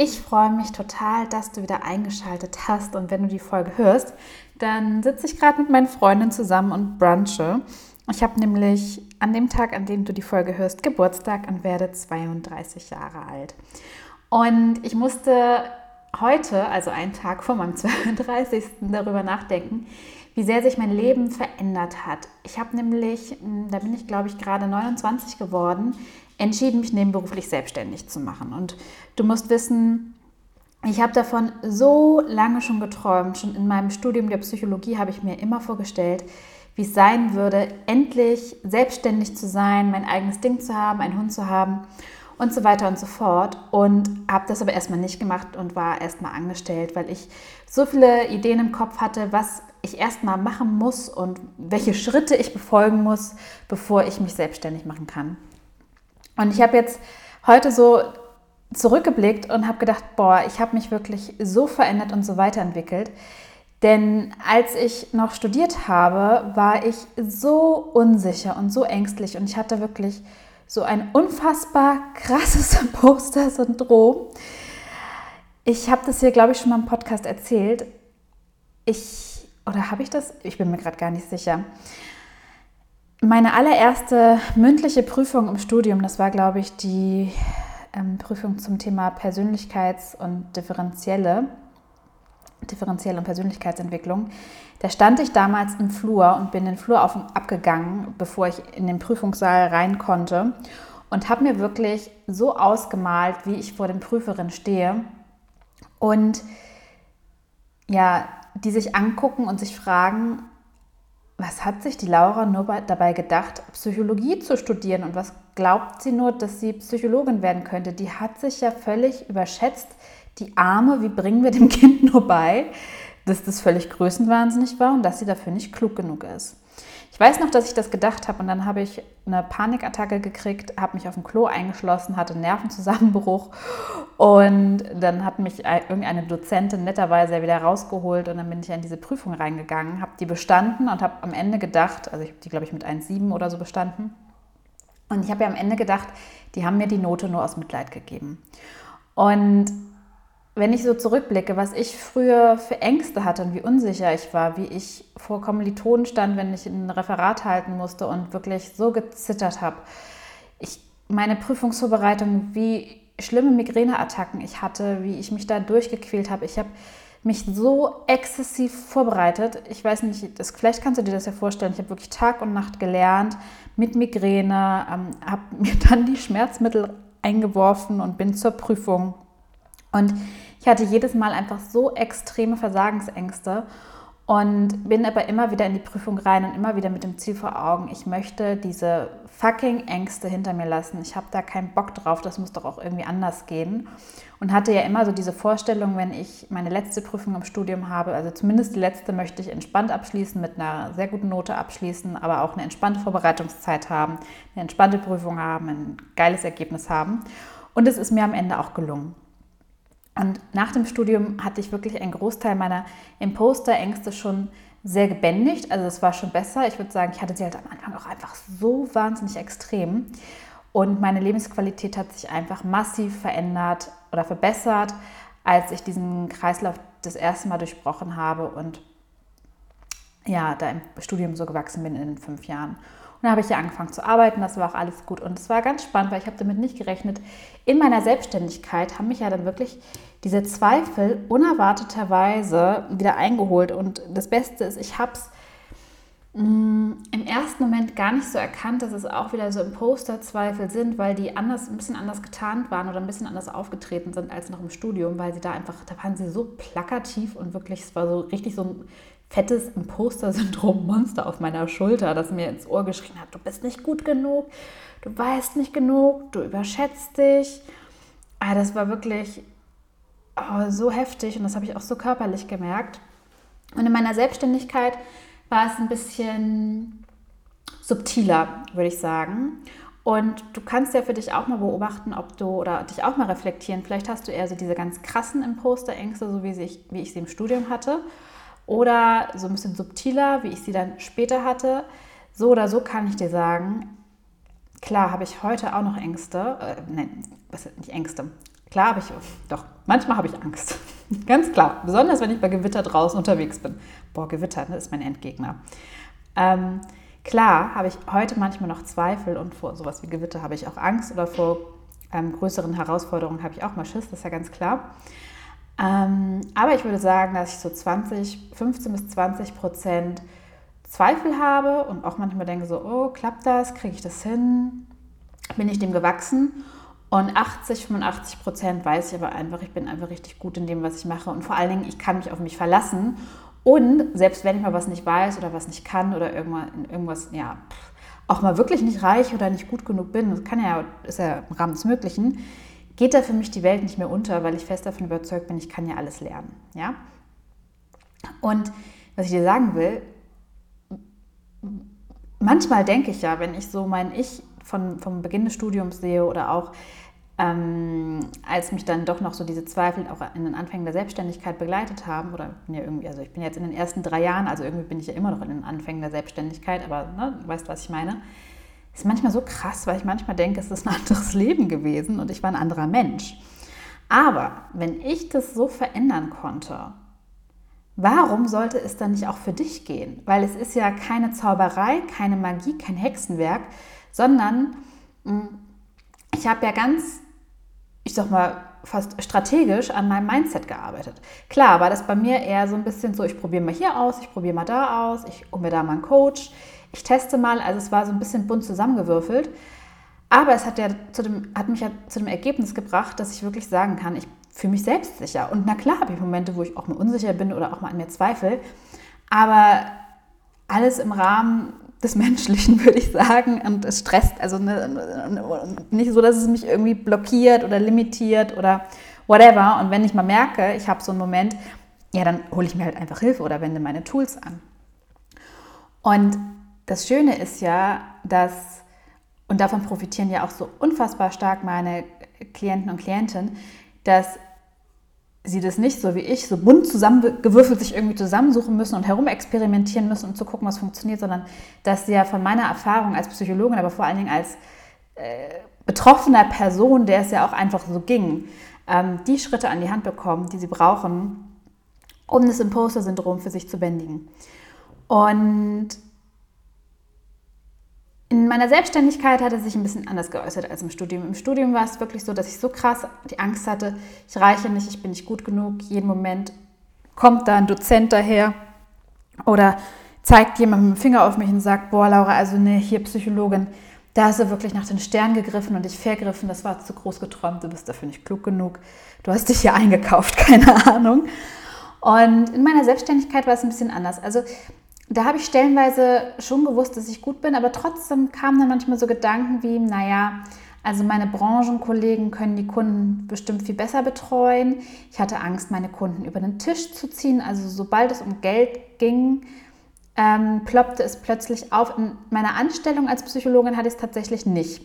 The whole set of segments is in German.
Ich freue mich total, dass du wieder eingeschaltet hast und wenn du die Folge hörst, dann sitze ich gerade mit meinen Freundinnen zusammen und brunche. Ich habe nämlich an dem Tag, an dem du die Folge hörst, Geburtstag und werde 32 Jahre alt. Und ich musste heute, also einen Tag vor meinem 32. darüber nachdenken, wie sehr sich mein Leben verändert hat. Ich habe nämlich, hm, da bin ich glaube ich gerade 29 geworden, entschieden, mich nebenberuflich selbstständig zu machen. Und du musst wissen, ich habe davon so lange schon geträumt. Schon in meinem Studium der Psychologie habe ich mir immer vorgestellt, wie es sein würde, endlich selbstständig zu sein, mein eigenes Ding zu haben, einen Hund zu haben und so weiter und so fort. Und habe das aber erstmal nicht gemacht und war erstmal angestellt, weil ich so viele Ideen im Kopf hatte, was ich erstmal machen muss und welche Schritte ich befolgen muss, bevor ich mich selbstständig machen kann. Und ich habe jetzt heute so zurückgeblickt und habe gedacht, boah, ich habe mich wirklich so verändert und so weiterentwickelt. Denn als ich noch studiert habe, war ich so unsicher und so ängstlich und ich hatte wirklich so ein unfassbar krasses Poster-Syndrom. Ich habe das hier, glaube ich, schon mal im Podcast erzählt. Ich, oder habe ich das? Ich bin mir gerade gar nicht sicher. Meine allererste mündliche Prüfung im Studium, das war, glaube ich, die ähm, Prüfung zum Thema Persönlichkeits- und Differenzielle differenzielle und Persönlichkeitsentwicklung. Da stand ich damals im Flur und bin den Flur auf und abgegangen, bevor ich in den Prüfungssaal rein konnte und habe mir wirklich so ausgemalt, wie ich vor den Prüferinnen stehe und ja, die sich angucken und sich fragen, was hat sich die Laura nur dabei gedacht, Psychologie zu studieren und was glaubt sie nur, dass sie Psychologin werden könnte? Die hat sich ja völlig überschätzt, die Arme, wie bringen wir dem Kind nur bei, dass das völlig größenwahnsinnig war und dass sie dafür nicht klug genug ist. Ich weiß noch, dass ich das gedacht habe und dann habe ich eine Panikattacke gekriegt, habe mich auf dem Klo eingeschlossen, hatte einen Nervenzusammenbruch und dann hat mich irgendeine Dozentin netterweise wieder rausgeholt und dann bin ich in diese Prüfung reingegangen, habe die bestanden und habe am Ende gedacht, also ich habe die glaube ich mit 1,7 oder so bestanden und ich habe ja am Ende gedacht, die haben mir die Note nur aus Mitleid gegeben. Und wenn ich so zurückblicke, was ich früher für Ängste hatte und wie unsicher ich war, wie ich vor Kommilitonen stand, wenn ich ein Referat halten musste und wirklich so gezittert habe. Ich, meine Prüfungsvorbereitung, wie schlimme Migräneattacken ich hatte, wie ich mich da durchgequält habe. Ich habe mich so exzessiv vorbereitet. Ich weiß nicht, das, vielleicht kannst du dir das ja vorstellen. Ich habe wirklich Tag und Nacht gelernt mit Migräne, ähm, habe mir dann die Schmerzmittel eingeworfen und bin zur Prüfung. Und ich hatte jedes Mal einfach so extreme Versagensängste und bin aber immer wieder in die Prüfung rein und immer wieder mit dem Ziel vor Augen, ich möchte diese fucking Ängste hinter mir lassen. Ich habe da keinen Bock drauf, das muss doch auch irgendwie anders gehen. Und hatte ja immer so diese Vorstellung, wenn ich meine letzte Prüfung im Studium habe, also zumindest die letzte möchte ich entspannt abschließen, mit einer sehr guten Note abschließen, aber auch eine entspannte Vorbereitungszeit haben, eine entspannte Prüfung haben, ein geiles Ergebnis haben. Und es ist mir am Ende auch gelungen. Und nach dem Studium hatte ich wirklich einen Großteil meiner Imposter-Ängste schon sehr gebändigt. Also es war schon besser. Ich würde sagen, ich hatte sie halt am Anfang auch einfach so wahnsinnig extrem. Und meine Lebensqualität hat sich einfach massiv verändert oder verbessert, als ich diesen Kreislauf das erste Mal durchbrochen habe und ja, da im Studium so gewachsen bin in den fünf Jahren. Und dann habe ich ja angefangen zu arbeiten, das war auch alles gut. Und es war ganz spannend, weil ich habe damit nicht gerechnet. In meiner Selbstständigkeit haben mich ja dann wirklich diese Zweifel unerwarteterweise wieder eingeholt. Und das Beste ist, ich habe es mm, im ersten Moment gar nicht so erkannt, dass es auch wieder so Imposter-Zweifel sind, weil die anders, ein bisschen anders getarnt waren oder ein bisschen anders aufgetreten sind als noch im Studium, weil sie da einfach, da waren sie so plakativ und wirklich, es war so richtig so ein fettes Imposter-Syndrom-Monster auf meiner Schulter, das mir ins Ohr geschrien hat, du bist nicht gut genug, du weißt nicht genug, du überschätzt dich. Aber ah, das war wirklich, oh, so heftig und das habe ich auch so körperlich gemerkt. Und in meiner Selbstständigkeit war es ein bisschen subtiler, würde ich sagen. Und du kannst ja für dich auch mal beobachten, ob du oder dich auch mal reflektieren. Vielleicht hast du eher so diese ganz krassen Imposterängste, so wie ich, wie ich sie im Studium hatte. Oder so ein bisschen subtiler, wie ich sie dann später hatte. So oder so kann ich dir sagen, klar habe ich heute auch noch Ängste. Äh, nein, was sind nicht Ängste? Klar habe ich, doch, manchmal habe ich Angst. Ganz klar. Besonders wenn ich bei Gewitter draußen unterwegs bin. Boah, Gewitter, das ist mein Endgegner. Ähm, Klar habe ich heute manchmal noch Zweifel und vor sowas wie Gewitter habe ich auch Angst oder vor ähm, größeren Herausforderungen habe ich auch mal Schiss, das ist ja ganz klar. Ähm, aber ich würde sagen, dass ich so 20, 15 bis 20 Prozent Zweifel habe und auch manchmal denke so, oh, klappt das? Kriege ich das hin? Bin ich dem gewachsen? Und 80, 85 Prozent weiß ich aber einfach, ich bin einfach richtig gut in dem, was ich mache. Und vor allen Dingen, ich kann mich auf mich verlassen und selbst wenn ich mal was nicht weiß oder was nicht kann oder irgendwas, ja, auch mal wirklich nicht reich oder nicht gut genug bin, das kann ja, ist ja im Rahmen des Möglichen, geht da für mich die Welt nicht mehr unter, weil ich fest davon überzeugt bin, ich kann ja alles lernen. Ja? Und was ich dir sagen will, manchmal denke ich ja, wenn ich so mein Ich von, vom Beginn des Studiums sehe oder auch ähm, als mich dann doch noch so diese Zweifel auch in den Anfängen der Selbstständigkeit begleitet haben, oder ja irgendwie, also ich bin jetzt in den ersten drei Jahren, also irgendwie bin ich ja immer noch in den Anfängen der Selbstständigkeit, aber ne, du weißt, was ich meine. Ist manchmal so krass, weil ich manchmal denke, es ist ein anderes Leben gewesen und ich war ein anderer Mensch. Aber wenn ich das so verändern konnte, warum sollte es dann nicht auch für dich gehen? Weil es ist ja keine Zauberei, keine Magie, kein Hexenwerk, sondern hm, ich habe ja ganz ich sag mal, fast strategisch an meinem Mindset gearbeitet. Klar war das bei mir eher so ein bisschen so, ich probiere mal hier aus, ich probiere mal da aus, ich hole mir da mal einen Coach, ich teste mal. Also es war so ein bisschen bunt zusammengewürfelt. Aber es hat, ja zu dem, hat mich ja zu dem Ergebnis gebracht, dass ich wirklich sagen kann, ich fühle mich selbstsicher. Und na klar habe ich Momente, wo ich auch mal unsicher bin oder auch mal an mir zweifle. Aber alles im Rahmen des Menschlichen, würde ich sagen. Und es stresst, also ne, nicht so, dass es mich irgendwie blockiert oder limitiert oder whatever. Und wenn ich mal merke, ich habe so einen Moment, ja, dann hole ich mir halt einfach Hilfe oder wende meine Tools an. Und das Schöne ist ja, dass, und davon profitieren ja auch so unfassbar stark meine Klienten und Klientinnen, dass sie das nicht so wie ich, so bunt zusammengewürfelt sich irgendwie zusammensuchen müssen und herumexperimentieren müssen, um zu gucken, was funktioniert, sondern dass sie ja von meiner Erfahrung als Psychologin, aber vor allen Dingen als äh, betroffener Person, der es ja auch einfach so ging, ähm, die Schritte an die Hand bekommen, die sie brauchen, um das Imposter-Syndrom für sich zu bändigen. Und in meiner Selbstständigkeit hat es sich ein bisschen anders geäußert als im Studium. Im Studium war es wirklich so, dass ich so krass die Angst hatte, ich reiche nicht, ich bin nicht gut genug. Jeden Moment kommt da ein Dozent daher oder zeigt jemand mit dem Finger auf mich und sagt, boah Laura, also ne, hier Psychologin, da hast du wirklich nach den Sternen gegriffen und dich vergriffen, das war zu groß geträumt, du bist dafür nicht klug genug, du hast dich hier eingekauft, keine Ahnung. Und in meiner Selbstständigkeit war es ein bisschen anders. Also da habe ich stellenweise schon gewusst, dass ich gut bin, aber trotzdem kamen dann manchmal so Gedanken wie, naja, also meine Branchenkollegen können die Kunden bestimmt viel besser betreuen. Ich hatte Angst, meine Kunden über den Tisch zu ziehen. Also sobald es um Geld ging, ähm, ploppte es plötzlich auf. In meiner Anstellung als Psychologin hatte ich es tatsächlich nicht.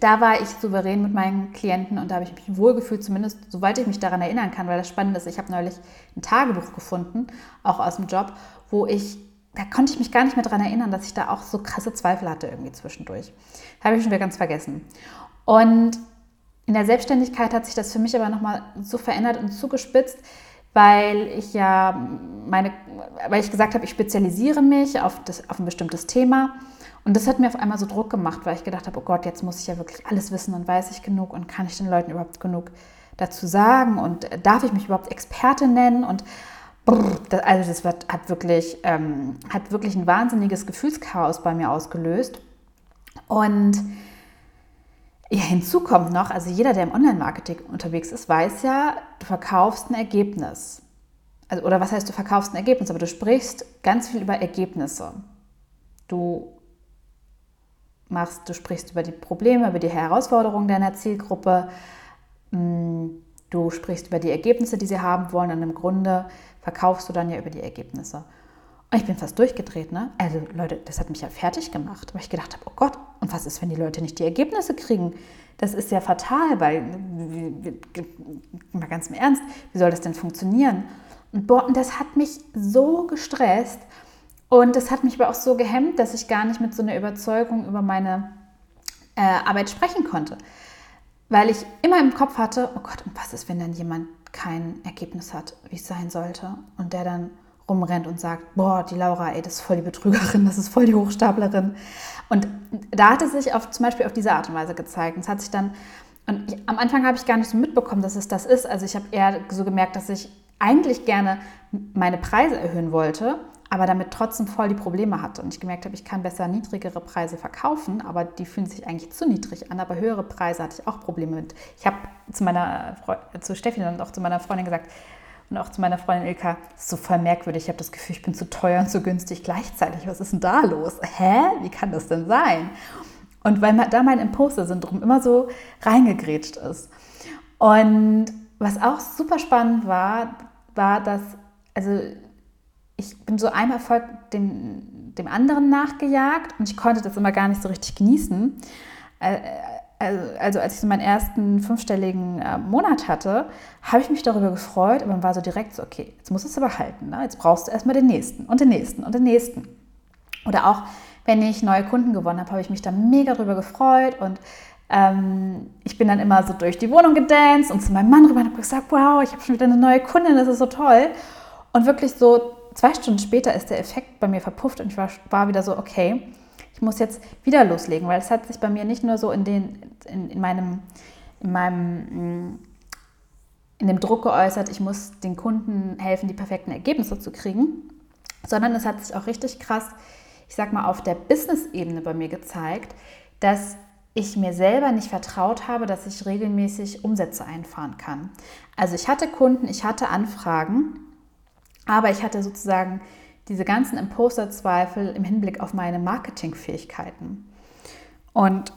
Da war ich souverän mit meinen Klienten und da habe ich mich wohlgefühlt, zumindest soweit ich mich daran erinnern kann, weil das Spannende ist, ich habe neulich ein Tagebuch gefunden, auch aus dem Job, wo ich, da konnte ich mich gar nicht mehr daran erinnern, dass ich da auch so krasse Zweifel hatte irgendwie zwischendurch. Habe ich schon wieder ganz vergessen. Und in der Selbstständigkeit hat sich das für mich aber nochmal so verändert und zugespitzt, weil ich ja meine, weil ich gesagt habe, ich spezialisiere mich auf, das, auf ein bestimmtes Thema. Und das hat mir auf einmal so Druck gemacht, weil ich gedacht habe, oh Gott, jetzt muss ich ja wirklich alles wissen und weiß ich genug und kann ich den Leuten überhaupt genug dazu sagen und darf ich mich überhaupt Experte nennen und also das wird, hat, wirklich, ähm, hat wirklich ein wahnsinniges Gefühlschaos bei mir ausgelöst. Und ja, hinzu kommt noch, also jeder, der im Online-Marketing unterwegs ist, weiß ja, du verkaufst ein Ergebnis. Also, oder was heißt, du verkaufst ein Ergebnis, aber du sprichst ganz viel über Ergebnisse. Du machst, du sprichst über die Probleme, über die Herausforderungen deiner Zielgruppe. Mm, Du sprichst über die Ergebnisse, die sie haben wollen und im Grunde verkaufst du dann ja über die Ergebnisse. Und ich bin fast durchgedreht, ne? Also Leute, das hat mich ja fertig gemacht, weil ich gedacht habe, oh Gott, und was ist, wenn die Leute nicht die Ergebnisse kriegen? Das ist ja fatal, weil, mal ganz im Ernst, wie soll das denn funktionieren? Und, boah, und das hat mich so gestresst und das hat mich aber auch so gehemmt, dass ich gar nicht mit so einer Überzeugung über meine äh, Arbeit sprechen konnte. Weil ich immer im Kopf hatte, oh Gott, und was ist, wenn dann jemand kein Ergebnis hat, wie es sein sollte? Und der dann rumrennt und sagt, boah, die Laura, ey, das ist voll die Betrügerin, das ist voll die Hochstaplerin. Und da hat es sich auf, zum Beispiel auf diese Art und Weise gezeigt. Und es hat sich dann, und ich, am Anfang habe ich gar nicht so mitbekommen, dass es das ist. Also ich habe eher so gemerkt, dass ich eigentlich gerne meine Preise erhöhen wollte, aber damit trotzdem voll die Probleme hatte. Und ich gemerkt habe, ich kann besser niedrigere Preise verkaufen, aber die fühlen sich eigentlich zu niedrig an. Aber höhere Preise hatte ich auch Probleme mit. Ich habe zu meiner zu Steffi und auch zu meiner Freundin gesagt, und auch zu meiner Freundin Ilka, das ist so voll merkwürdig. Ich habe das Gefühl, ich bin zu teuer und zu günstig gleichzeitig. Was ist denn da los? Hä? Wie kann das denn sein? Und weil da mein Imposter-Syndrom immer so reingegrätscht ist. Und was auch super spannend war, war, dass, also ich bin so einem Erfolg dem, dem anderen nachgejagt und ich konnte das immer gar nicht so richtig genießen. Äh, also, also als ich so meinen ersten fünfstelligen äh, Monat hatte, habe ich mich darüber gefreut, aber man war so direkt so, okay, jetzt musst du es aber halten. Ne? Jetzt brauchst du erstmal den nächsten und den nächsten und den nächsten. Oder auch, wenn ich neue Kunden gewonnen habe, habe ich mich da mega darüber gefreut und ähm, ich bin dann immer so durch die Wohnung gedanced und zu meinem Mann rüber und habe gesagt, wow, ich habe schon wieder eine neue Kundin, das ist so toll. Und wirklich so zwei Stunden später ist der Effekt bei mir verpufft und ich war, war wieder so, okay, ich muss jetzt wieder loslegen, weil es hat sich bei mir nicht nur so in, den, in, in meinem, in meinem mm, in dem Druck geäußert, ich muss den Kunden helfen, die perfekten Ergebnisse zu kriegen, sondern es hat sich auch richtig krass, ich sag mal, auf der Business-Ebene bei mir gezeigt, dass ich mir selber nicht vertraut habe, dass ich regelmäßig Umsätze einfahren kann. Also ich hatte Kunden, ich hatte Anfragen, aber ich hatte sozusagen diese ganzen Imposter-Zweifel im Hinblick auf meine Marketingfähigkeiten. Und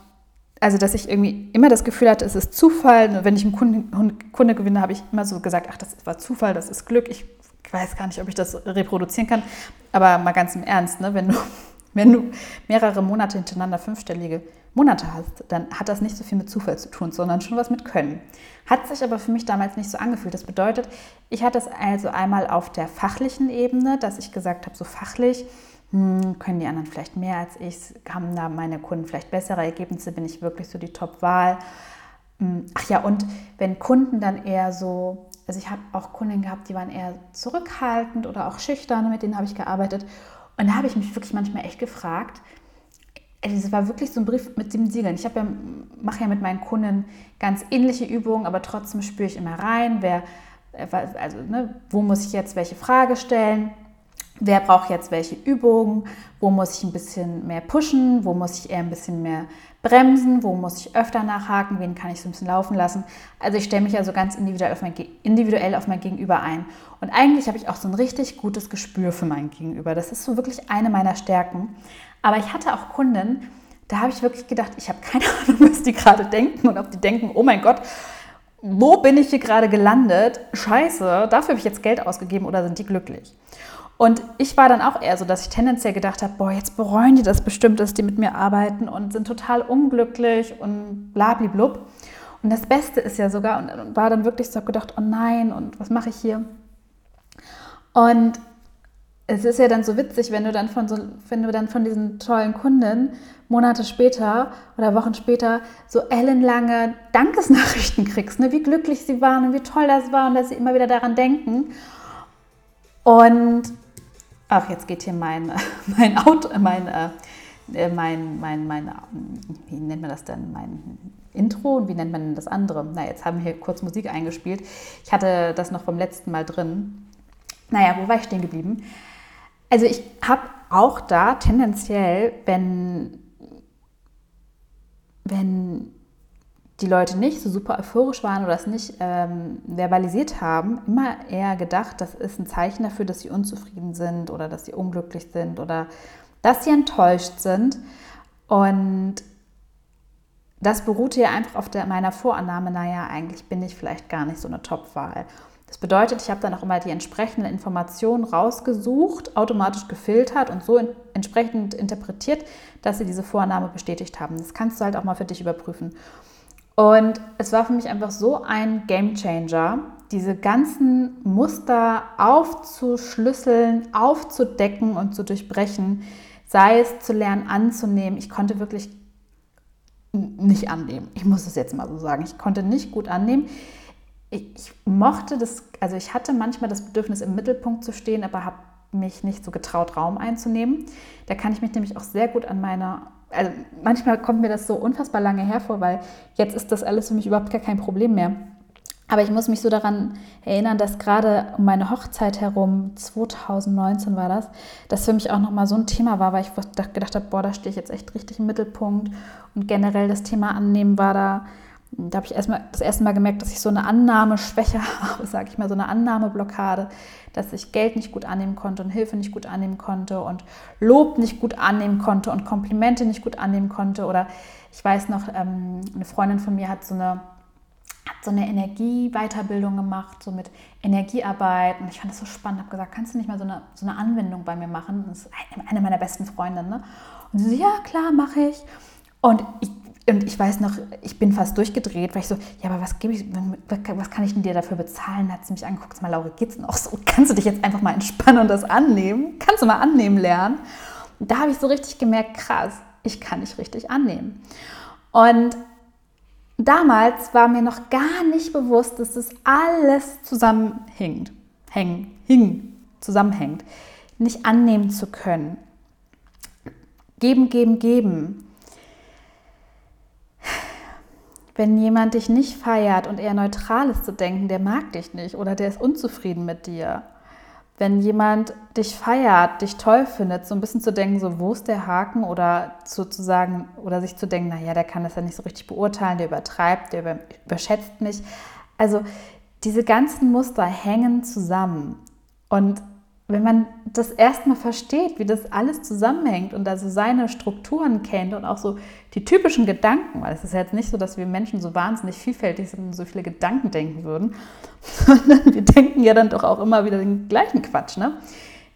also, dass ich irgendwie immer das Gefühl hatte, es ist Zufall. Wenn ich einen Kunde, Kunde gewinne, habe ich immer so gesagt, ach, das war Zufall, das ist Glück. Ich weiß gar nicht, ob ich das reproduzieren kann. Aber mal ganz im Ernst, ne? wenn, du, wenn du mehrere Monate hintereinander fünfstellige Monate hast, dann hat das nicht so viel mit Zufall zu tun, sondern schon was mit Können. Hat sich aber für mich damals nicht so angefühlt. Das bedeutet, ich hatte es also einmal auf der fachlichen Ebene, dass ich gesagt habe, so fachlich hm, können die anderen vielleicht mehr als ich, haben da meine Kunden vielleicht bessere Ergebnisse, bin ich wirklich so die Top-Wahl. Hm, ach ja, und wenn Kunden dann eher so, also ich habe auch Kunden gehabt, die waren eher zurückhaltend oder auch schüchtern, mit denen habe ich gearbeitet. Und da habe ich mich wirklich manchmal echt gefragt, es war wirklich so ein Brief mit sieben Siegeln. Ich ja, mache ja mit meinen Kunden ganz ähnliche Übungen, aber trotzdem spüre ich immer rein, wer, äh, also, ne, wo muss ich jetzt welche Frage stellen, wer braucht jetzt welche Übungen, wo muss ich ein bisschen mehr pushen, wo muss ich eher ein bisschen mehr bremsen, wo muss ich öfter nachhaken, wen kann ich so ein bisschen laufen lassen. Also ich stelle mich ja so ganz individuell auf, mein, individuell auf mein Gegenüber ein. Und eigentlich habe ich auch so ein richtig gutes Gespür für mein Gegenüber. Das ist so wirklich eine meiner Stärken. Aber ich hatte auch Kunden, da habe ich wirklich gedacht, ich habe keine Ahnung, was die gerade denken und ob die denken, oh mein Gott, wo bin ich hier gerade gelandet? Scheiße, dafür habe ich jetzt Geld ausgegeben oder sind die glücklich? Und ich war dann auch eher so, dass ich tendenziell gedacht habe, boah, jetzt bereuen die das bestimmt, dass die mit mir arbeiten und sind total unglücklich und blablablub. Und das Beste ist ja sogar, und war dann wirklich so gedacht, oh nein, und was mache ich hier? Und es ist ja dann so witzig, wenn du dann von so, wenn du dann von diesen tollen Kunden Monate später oder Wochen später so ellenlange Dankesnachrichten kriegst, ne? wie glücklich sie waren und wie toll das war und dass sie immer wieder daran denken. Und ach, jetzt geht hier mein, mein Auto, mein, äh, mein, mein, mein, wie nennt man das denn, mein Intro und wie nennt man das andere? Na, jetzt haben wir hier kurz Musik eingespielt. Ich hatte das noch vom letzten Mal drin. Naja, wo war ich stehen geblieben? Also ich habe auch da tendenziell, wenn, wenn die Leute nicht so super euphorisch waren oder es nicht ähm, verbalisiert haben, immer eher gedacht, das ist ein Zeichen dafür, dass sie unzufrieden sind oder dass sie unglücklich sind oder dass sie enttäuscht sind. Und das beruhte ja einfach auf der, meiner Vorannahme, naja, eigentlich bin ich vielleicht gar nicht so eine Top-Wahl. Das bedeutet, ich habe dann auch immer die entsprechenden Informationen rausgesucht, automatisch gefiltert und so in, entsprechend interpretiert, dass sie diese Vorannahme bestätigt haben. Das kannst du halt auch mal für dich überprüfen. Und es war für mich einfach so ein Game Changer, diese ganzen Muster aufzuschlüsseln, aufzudecken und zu durchbrechen, sei es zu lernen anzunehmen. Ich konnte wirklich nicht annehmen. Ich muss es jetzt mal so sagen. Ich konnte nicht gut annehmen. Ich, ich mochte das, also ich hatte manchmal das Bedürfnis, im Mittelpunkt zu stehen, aber habe mich nicht so getraut, Raum einzunehmen. Da kann ich mich nämlich auch sehr gut an meiner also manchmal kommt mir das so unfassbar lange hervor, weil jetzt ist das alles für mich überhaupt gar kein Problem mehr. Aber ich muss mich so daran erinnern, dass gerade um meine Hochzeit herum, 2019 war das, das für mich auch nochmal so ein Thema war, weil ich gedacht habe, boah, da stehe ich jetzt echt richtig im Mittelpunkt. Und generell das Thema Annehmen war da, da habe ich erstmal das erste Mal gemerkt, dass ich so eine Annahmeschwäche habe, sage ich mal, so eine Annahmeblockade, dass ich Geld nicht gut annehmen konnte und Hilfe nicht gut annehmen konnte und Lob nicht gut annehmen konnte und Komplimente nicht gut annehmen konnte. Oder ich weiß noch, ähm, eine Freundin von mir hat so eine hat so eine Energieweiterbildung gemacht, so mit Energiearbeit. Und ich fand das so spannend. habe gesagt, kannst du nicht mal so eine, so eine Anwendung bei mir machen? Das ist eine meiner besten Freundinnen. Ne? Und sie so, ja, klar, mache ich. Und ich und ich weiß noch, ich bin fast durchgedreht, weil ich so, ja, aber was gebe ich, was kann ich denn dir dafür bezahlen? Da hat sie mich angeguckt, sag mal, Laura, geht's noch so? Kannst du dich jetzt einfach mal entspannen und das annehmen? Kannst du mal annehmen lernen? Und da habe ich so richtig gemerkt, krass, ich kann nicht richtig annehmen. Und damals war mir noch gar nicht bewusst, dass das alles zusammenhängt, hängen, hing, zusammenhängt. Nicht annehmen zu können. Geben, geben, geben wenn jemand dich nicht feiert und eher neutral ist zu denken, der mag dich nicht oder der ist unzufrieden mit dir. Wenn jemand dich feiert, dich toll findet, so ein bisschen zu denken, so wo ist der Haken oder sozusagen oder sich zu denken, naja, der kann das ja nicht so richtig beurteilen, der übertreibt, der überschätzt mich. Also diese ganzen Muster hängen zusammen und wenn man das erstmal versteht, wie das alles zusammenhängt und also seine Strukturen kennt und auch so die typischen Gedanken, weil es ist ja jetzt nicht so, dass wir Menschen so wahnsinnig vielfältig sind und so viele Gedanken denken würden, sondern wir denken ja dann doch auch immer wieder den gleichen Quatsch. Ne?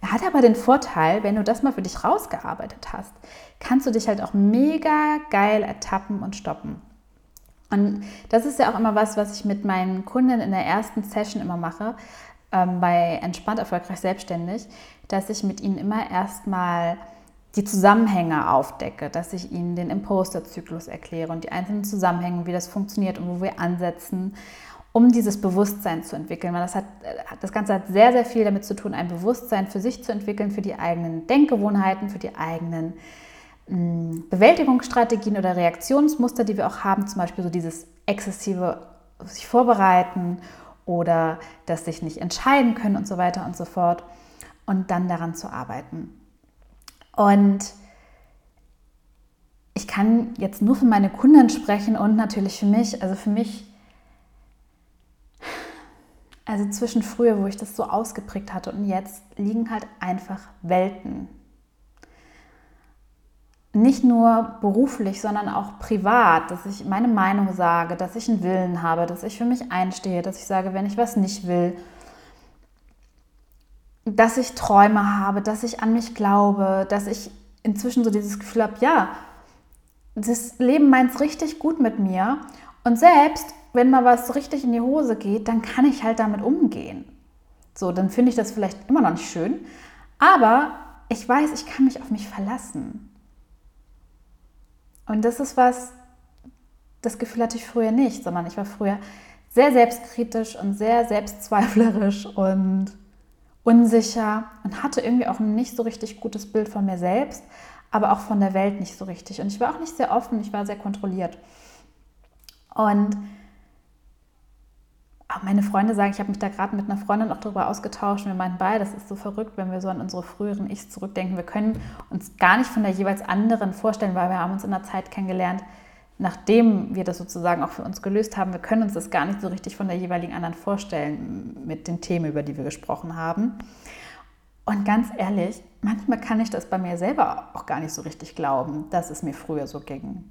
Hat aber den Vorteil, wenn du das mal für dich rausgearbeitet hast, kannst du dich halt auch mega geil ertappen und stoppen. Und das ist ja auch immer was, was ich mit meinen Kunden in der ersten Session immer mache ähm, bei Entspannt Erfolgreich Selbstständig, dass ich mit ihnen immer erstmal die Zusammenhänge aufdecke, dass ich ihnen den Imposter-Zyklus erkläre und die einzelnen Zusammenhänge, wie das funktioniert und wo wir ansetzen, um dieses Bewusstsein zu entwickeln. Weil das, hat, das Ganze hat sehr, sehr viel damit zu tun, ein Bewusstsein für sich zu entwickeln, für die eigenen Denkgewohnheiten, für die eigenen mh, mm, Bewältigungsstrategien oder Reaktionsmuster, die wir auch haben, zum Beispiel so dieses exzessive sich vorbereiten oder das sich nicht entscheiden können und so weiter und so fort und dann daran zu arbeiten. Und ich kann jetzt nur für meine Kunden sprechen und natürlich für mich, also für mich, also zwischen früher, wo ich das so ausgeprägt hatte und jetzt liegen halt einfach Welten nicht nur beruflich, sondern auch privat, dass ich meine Meinung sage, dass ich einen Willen habe, dass ich für mich einstehe, dass ich sage, wenn ich was nicht will, dass ich Träume habe, dass ich an mich glaube, dass ich inzwischen so dieses Gefühl habe, ja, das Leben meint es richtig gut mit mir und selbst wenn mal was richtig in die Hose geht, dann kann ich halt damit umgehen. So, dann finde ich das vielleicht immer noch nicht schön, aber ich weiß, ich kann mich auf mich verlassen. Und das ist was, das Gefühl hatte ich früher nicht, sondern ich war früher sehr selbstkritisch und sehr selbstzweiflerisch und unsicher und hatte irgendwie auch ein nicht so richtig gutes Bild von mir selbst, aber auch von der Welt nicht so richtig. Und ich war auch nicht sehr offen, ich war sehr kontrolliert. Und meine Freunde sagen, ich habe mich da gerade mit einer Freundin auch darüber ausgetauscht und wir meinten beide, das ist so verrückt, wenn wir so an unsere früheren Ichs zurückdenken. Wir können uns gar nicht von der jeweils anderen vorstellen, weil wir haben uns in der Zeit kennengelernt, nachdem wir das sozusagen auch für uns gelöst haben. Wir können uns das gar nicht so richtig von der jeweiligen anderen vorstellen mit den Themen, über die wir gesprochen haben. Und ganz ehrlich, manchmal kann ich das bei mir selber auch gar nicht so richtig glauben, dass es mir früher so ging.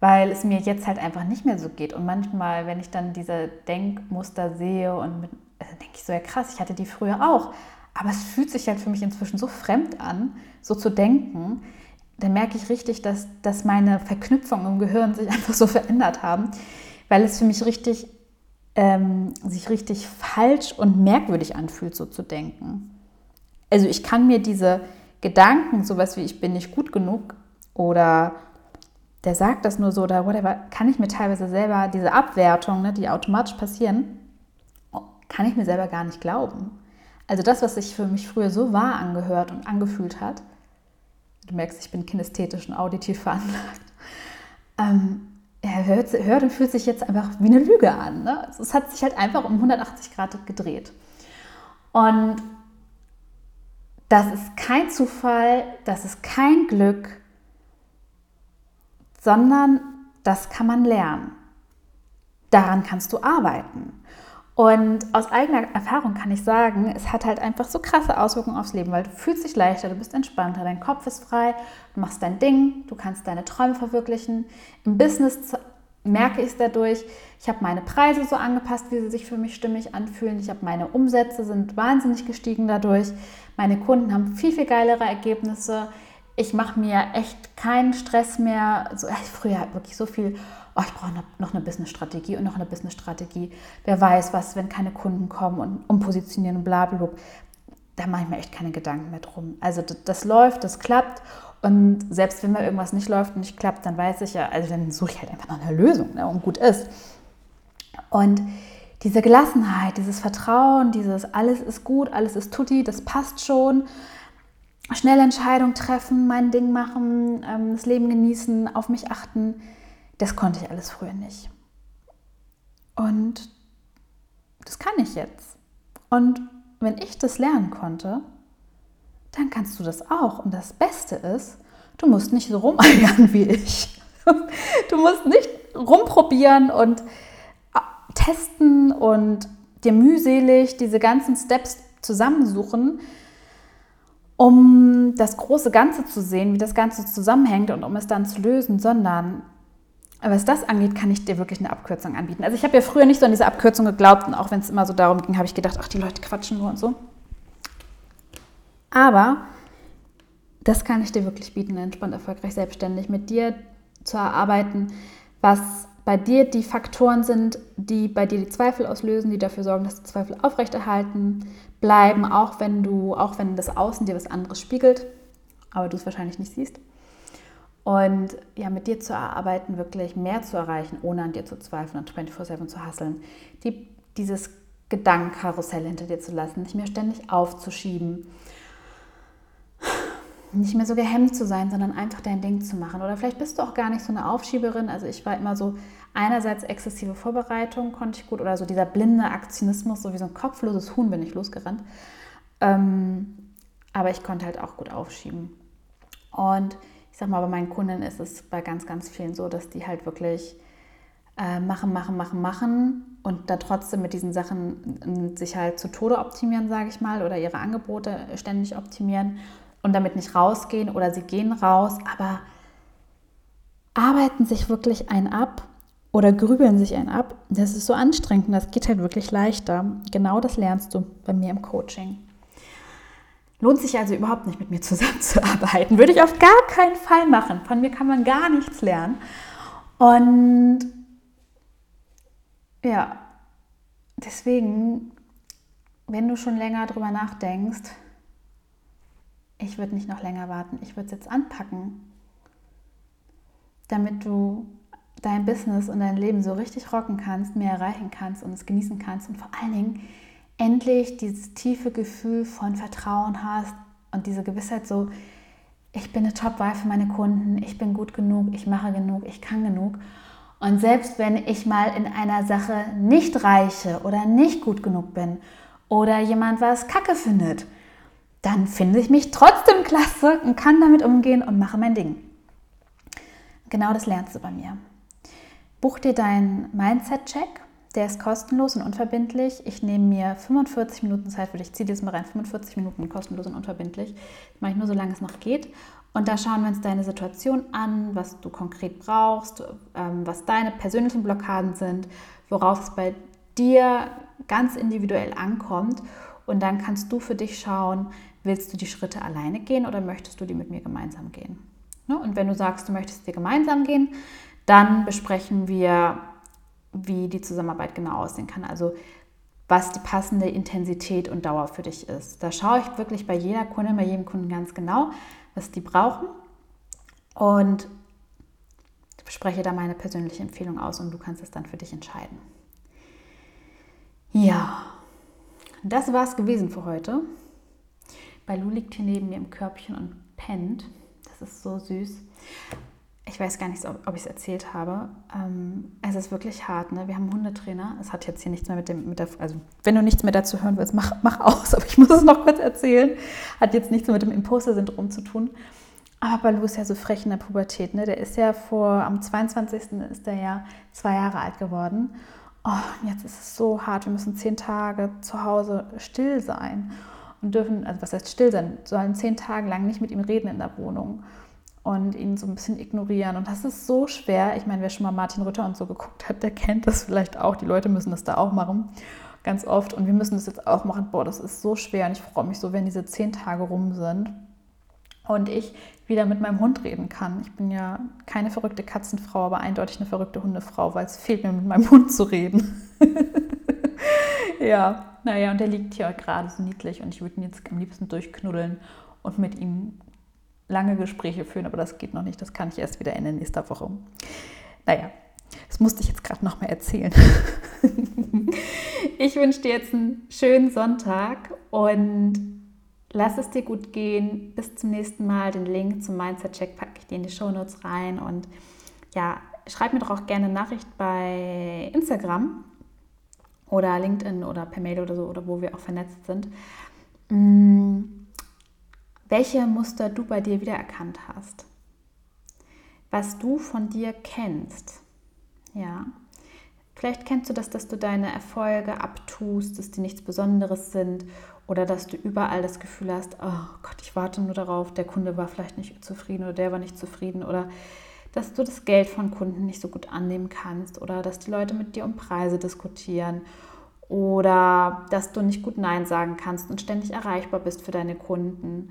Weil es mir jetzt halt einfach nicht mehr so geht. Und manchmal, wenn ich dann diese Denkmuster sehe und also denke ich so, ja krass, ich hatte die früher auch. Aber es fühlt sich halt für mich inzwischen so fremd an, so zu denken. Da merke ich richtig, dass, dass meine Verknüpfungen im Gehirn sich einfach so verändert haben, weil es für mich richtig, ähm, sich richtig falsch und merkwürdig anfühlt, so zu denken. Also ich kann mir diese Gedanken, sowas wie ich bin nicht gut genug oder der sagt das nur so oder whatever, kann ich mir teilweise selber diese Abwertung, ne, die automatisch passieren, kann ich mir selber gar nicht glauben. Also das, was sich für mich früher so wahr angehört und angefühlt hat, du merkst, ich bin kinästhetisch und auditiv veranlagt, ähm, er hört, hört, und fühlt sich jetzt einfach wie eine Lüge an. Ne? Es hat sich halt einfach um 180 Grad gedreht. Und das ist kein Zufall, das ist kein Glück, sondern das kann man lernen. Daran kannst du arbeiten. Und aus eigener Erfahrung kann ich sagen, es hat halt einfach so krasse Auswirkungen aufs Leben, weil du fühlst dich leichter, du bist entspannter, dein Kopf ist frei, du machst dein Ding, du kannst deine Träume verwirklichen. Im Business merke ich es dadurch, ich habe meine Preise so angepasst, wie sie sich für mich stimmig anfühlen. Ich habe meine Umsätze sind wahnsinnig gestiegen dadurch. Meine Kunden haben viel, viel geilere Ergebnisse ich mache mir echt keinen Stress mehr. So, früher halt wirklich so viel, oh, ich brauche noch eine Business-Strategie und noch eine Business-Strategie. Wer weiß was, wenn keine Kunden kommen und umpositionieren und blablabla. Da mache ich mir echt keine Gedanken mehr drum. Also das, das läuft, das klappt. Und selbst wenn mir irgendwas nicht läuft und nicht klappt, dann weiß ich ja, also dann suche ich halt einfach nach einer Lösung ne, und gut ist. Und diese Gelassenheit, dieses Vertrauen, dieses alles ist gut, alles ist tutti, das passt schon schnell Entscheidungen treffen, mein Ding machen, ähm, das Leben genießen, auf mich achten, das konnte ich alles früher nicht. Und das kann ich jetzt. Und wenn ich das lernen konnte, dann kannst du das auch. Und das Beste ist, du musst nicht so rumeiern wie ich. Du musst nicht rumprobieren und äh, testen und dir mühselig diese ganzen Steps zusammensuchen, um das große Ganze zu sehen, wie das Ganze zusammenhängt und um es dann zu lösen, sondern was das angeht, kann ich dir wirklich eine Abkürzung anbieten. Also ich habe ja früher nicht so an diese Abkürzung geglaubt und auch wenn es immer so darum ging, habe ich gedacht, ach, die Leute quatschen nur und so. Aber das kann ich dir wirklich bieten, entspannt, erfolgreich, selbstständig mit dir zu erarbeiten, was bei dir die Faktoren sind, die bei dir die Zweifel auslösen, die dafür sorgen, dass die Zweifel aufrechterhalten bleiben, auch wenn du, auch wenn das Außen dir was anderes spiegelt, aber du es wahrscheinlich nicht siehst. Und ja, mit dir zu erarbeiten, wirklich mehr zu erreichen, ohne an dir zu zweifeln und 24-7 zu hasseln. Die, dieses Gedankenkarussell hinter dir zu lassen, nicht mehr ständig aufzuschieben nicht mehr so gehemmt zu sein, sondern einfach dein Ding zu machen. Oder vielleicht bist du auch gar nicht so eine Aufschieberin. Also ich war immer so, einerseits exzessive Vorbereitung konnte ich gut oder so dieser blinde Aktionismus, so wie so ein kopfloses Huhn bin ich losgerannt. Ähm, aber ich konnte halt auch gut aufschieben. Und ich sag mal, bei meinen Kunden ist es bei ganz, ganz vielen so, dass die halt wirklich äh, machen, machen, machen, machen und da trotzdem mit diesen Sachen sich halt zu Tode optimieren, sage ich mal, oder ihre Angebote ständig optimieren und damit nicht rausgehen oder sie gehen raus, aber arbeiten sich wirklich ein ab oder grübeln sich ein ab. Das ist so anstrengend und das geht halt wirklich leichter. Genau das lernst du bei mir im Coaching. Lohnt sich also überhaupt nicht mit mir zusammenzuarbeiten. Würde ich auf gar keinen Fall machen. Von mir kann man gar nichts lernen. Und ja, deswegen, wenn du schon länger drüber nachdenkst, ich würde nicht noch länger warten, ich würde es jetzt anpacken, damit du dein Business und dein Leben so richtig rocken kannst, mehr erreichen kannst und es genießen kannst und vor allen Dingen endlich dieses tiefe Gefühl von Vertrauen hast und diese Gewissheit so, ich bin eine Top-Wahl für meine Kunden, ich bin gut genug, ich mache genug, ich kann genug. Und selbst wenn ich mal in einer Sache nicht reiche oder nicht gut genug bin oder jemand was Kacke findet, dann finde ich mich trotzdem klasse und kann damit umgehen und mache mein Ding. Genau das lernst du bei mir. Buch dir deinen Mindset-Check. Der ist kostenlos und unverbindlich. Ich nehme mir 45 Minuten Zeit für dich. Ich ziehe das mal rein. 45 Minuten kostenlos und unverbindlich. Das mache ich nur, solange es noch geht. Und da schauen wir uns deine Situation an, was du konkret brauchst, ähm, was deine persönlichen Blockaden sind, worauf es bei dir ganz individuell ankommt. Und dann kannst du für dich schauen, willst du die Schritte alleine gehen oder möchtest du die mit mir gemeinsam gehen? Ne? Und wenn du sagst, du möchtest die gemeinsam gehen, dann besprechen wir, wie die Zusammenarbeit genau aussehen kann. Also was die passende Intensität und Dauer für dich ist. Da schaue ich wirklich bei jeder Kundin, bei jedem Kunden ganz genau, was die brauchen und spreche da meine persönliche Empfehlung aus und du kannst es dann für dich entscheiden. Ja, das war es gewesen für heute. Balu liegt hier neben mir im Körbchen und pennt. Das ist so süß ich weiß gar nicht, ob, ich es erzählt habe. Ähm, es ist wirklich hart. Ne? Wir haben Hundetrainer. Es hat jetzt hier nichts mehr mit dem, mit der, also wenn du nichts mehr dazu hören willst, mach, mach aus. Aber ich muss es noch kurz erzählen. Hat jetzt nichts mehr mit dem Imposter-Syndrom zu tun. Aber Balu ist ja so frech in der Pubertät. Ne? Der ist ja vor, am 22. ist er ja zwei Jahre alt geworden. Oh, jetzt ist es so hart. Wir müssen zehn Tage zu Hause still sein und dürfen, also was heißt still sein, sollen zehn Tage lang nicht mit ihm reden in der Wohnung und ihn so ein bisschen ignorieren. Und das ist so schwer. Ich meine, wer schon mal Martin Rütter und so geguckt hat, der kennt das vielleicht auch. Die Leute müssen das da auch machen, ganz oft. Und wir müssen das jetzt auch machen. Boah, das ist so schwer. Und ich freue mich so, wenn diese zehn Tage rum sind und ich wieder mit meinem Hund reden kann. Ich bin ja keine verrückte Katzenfrau, aber eindeutig eine verrückte Hundefrau, weil es fehlt mir, mit meinem Hund zu reden. ja, naja, und der liegt hier gerade so niedlich und ich würde ihn jetzt am liebsten durchknuddeln und mit ihm lange Gespräche führen, aber das geht noch nicht. Das kann ich erst wieder Ende nächster Woche. Naja, das musste ich jetzt gerade noch mal erzählen. ich wünsche dir jetzt einen schönen Sonntag und lass es dir gut gehen. Bis zum nächsten Mal. Den Link zum Mindset-Check packe ich dir in die Show Notes rein. Und ja, schreib mir doch auch gerne Nachricht bei Instagram oder LinkedIn oder per Mail oder so oder wo wir auch vernetzt sind. Mm welche Muster du bei dir wiedererkannt hast, was du von dir kennst. Ja, vielleicht kennst du das, dass du deine Erfolge abtust, dass die nichts Besonderes sind oder dass du überall das Gefühl hast, oh Gott, ich warte nur darauf, der Kunde war vielleicht nicht zufrieden oder der war nicht zufrieden oder dass du das Geld von Kunden nicht so gut annehmen kannst oder dass die Leute mit dir um Preise diskutieren oder dass du nicht gut Nein sagen kannst und ständig erreichbar bist für deine Kunden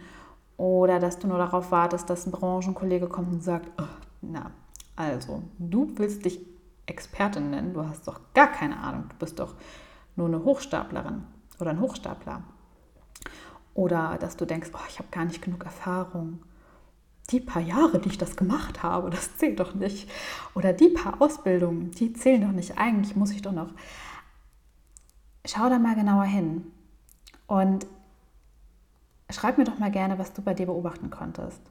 oder dass du nur darauf wartest, dass ein Branchenkollege kommt und sagt, oh, na, also, du willst dich Expertin nennen, du hast doch gar keine Ahnung, du bist doch nur eine Hochstaplerin oder ein Hochstapler. Oder dass du denkst, oh, ich habe gar nicht genug Erfahrung. Die paar Jahre, die ich das gemacht habe, das zählt doch nicht. Oder die paar Ausbildungen, die zählen doch nicht. Eigentlich muss ich doch noch. Schau da mal genauer hin. Und schreib mir doch mal gerne, was du bei dir beobachten konntest.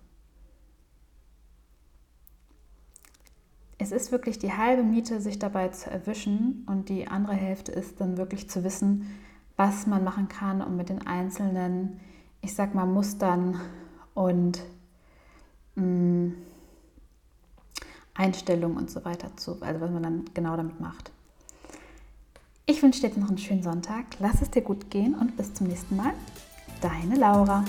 Es ist wirklich die halbe Miete, sich dabei zu erwischen und die andere Hälfte ist dann wirklich zu wissen, was man machen kann, um mit den einzelnen, ich sag mal, Mustern und mh, mm, Einstellungen und so weiter zu, also was man dann genau damit macht. Ich wünsche dir jetzt noch einen schönen Sonntag, lass es dir gut gehen und bis zum nächsten Mal. Deine Laura.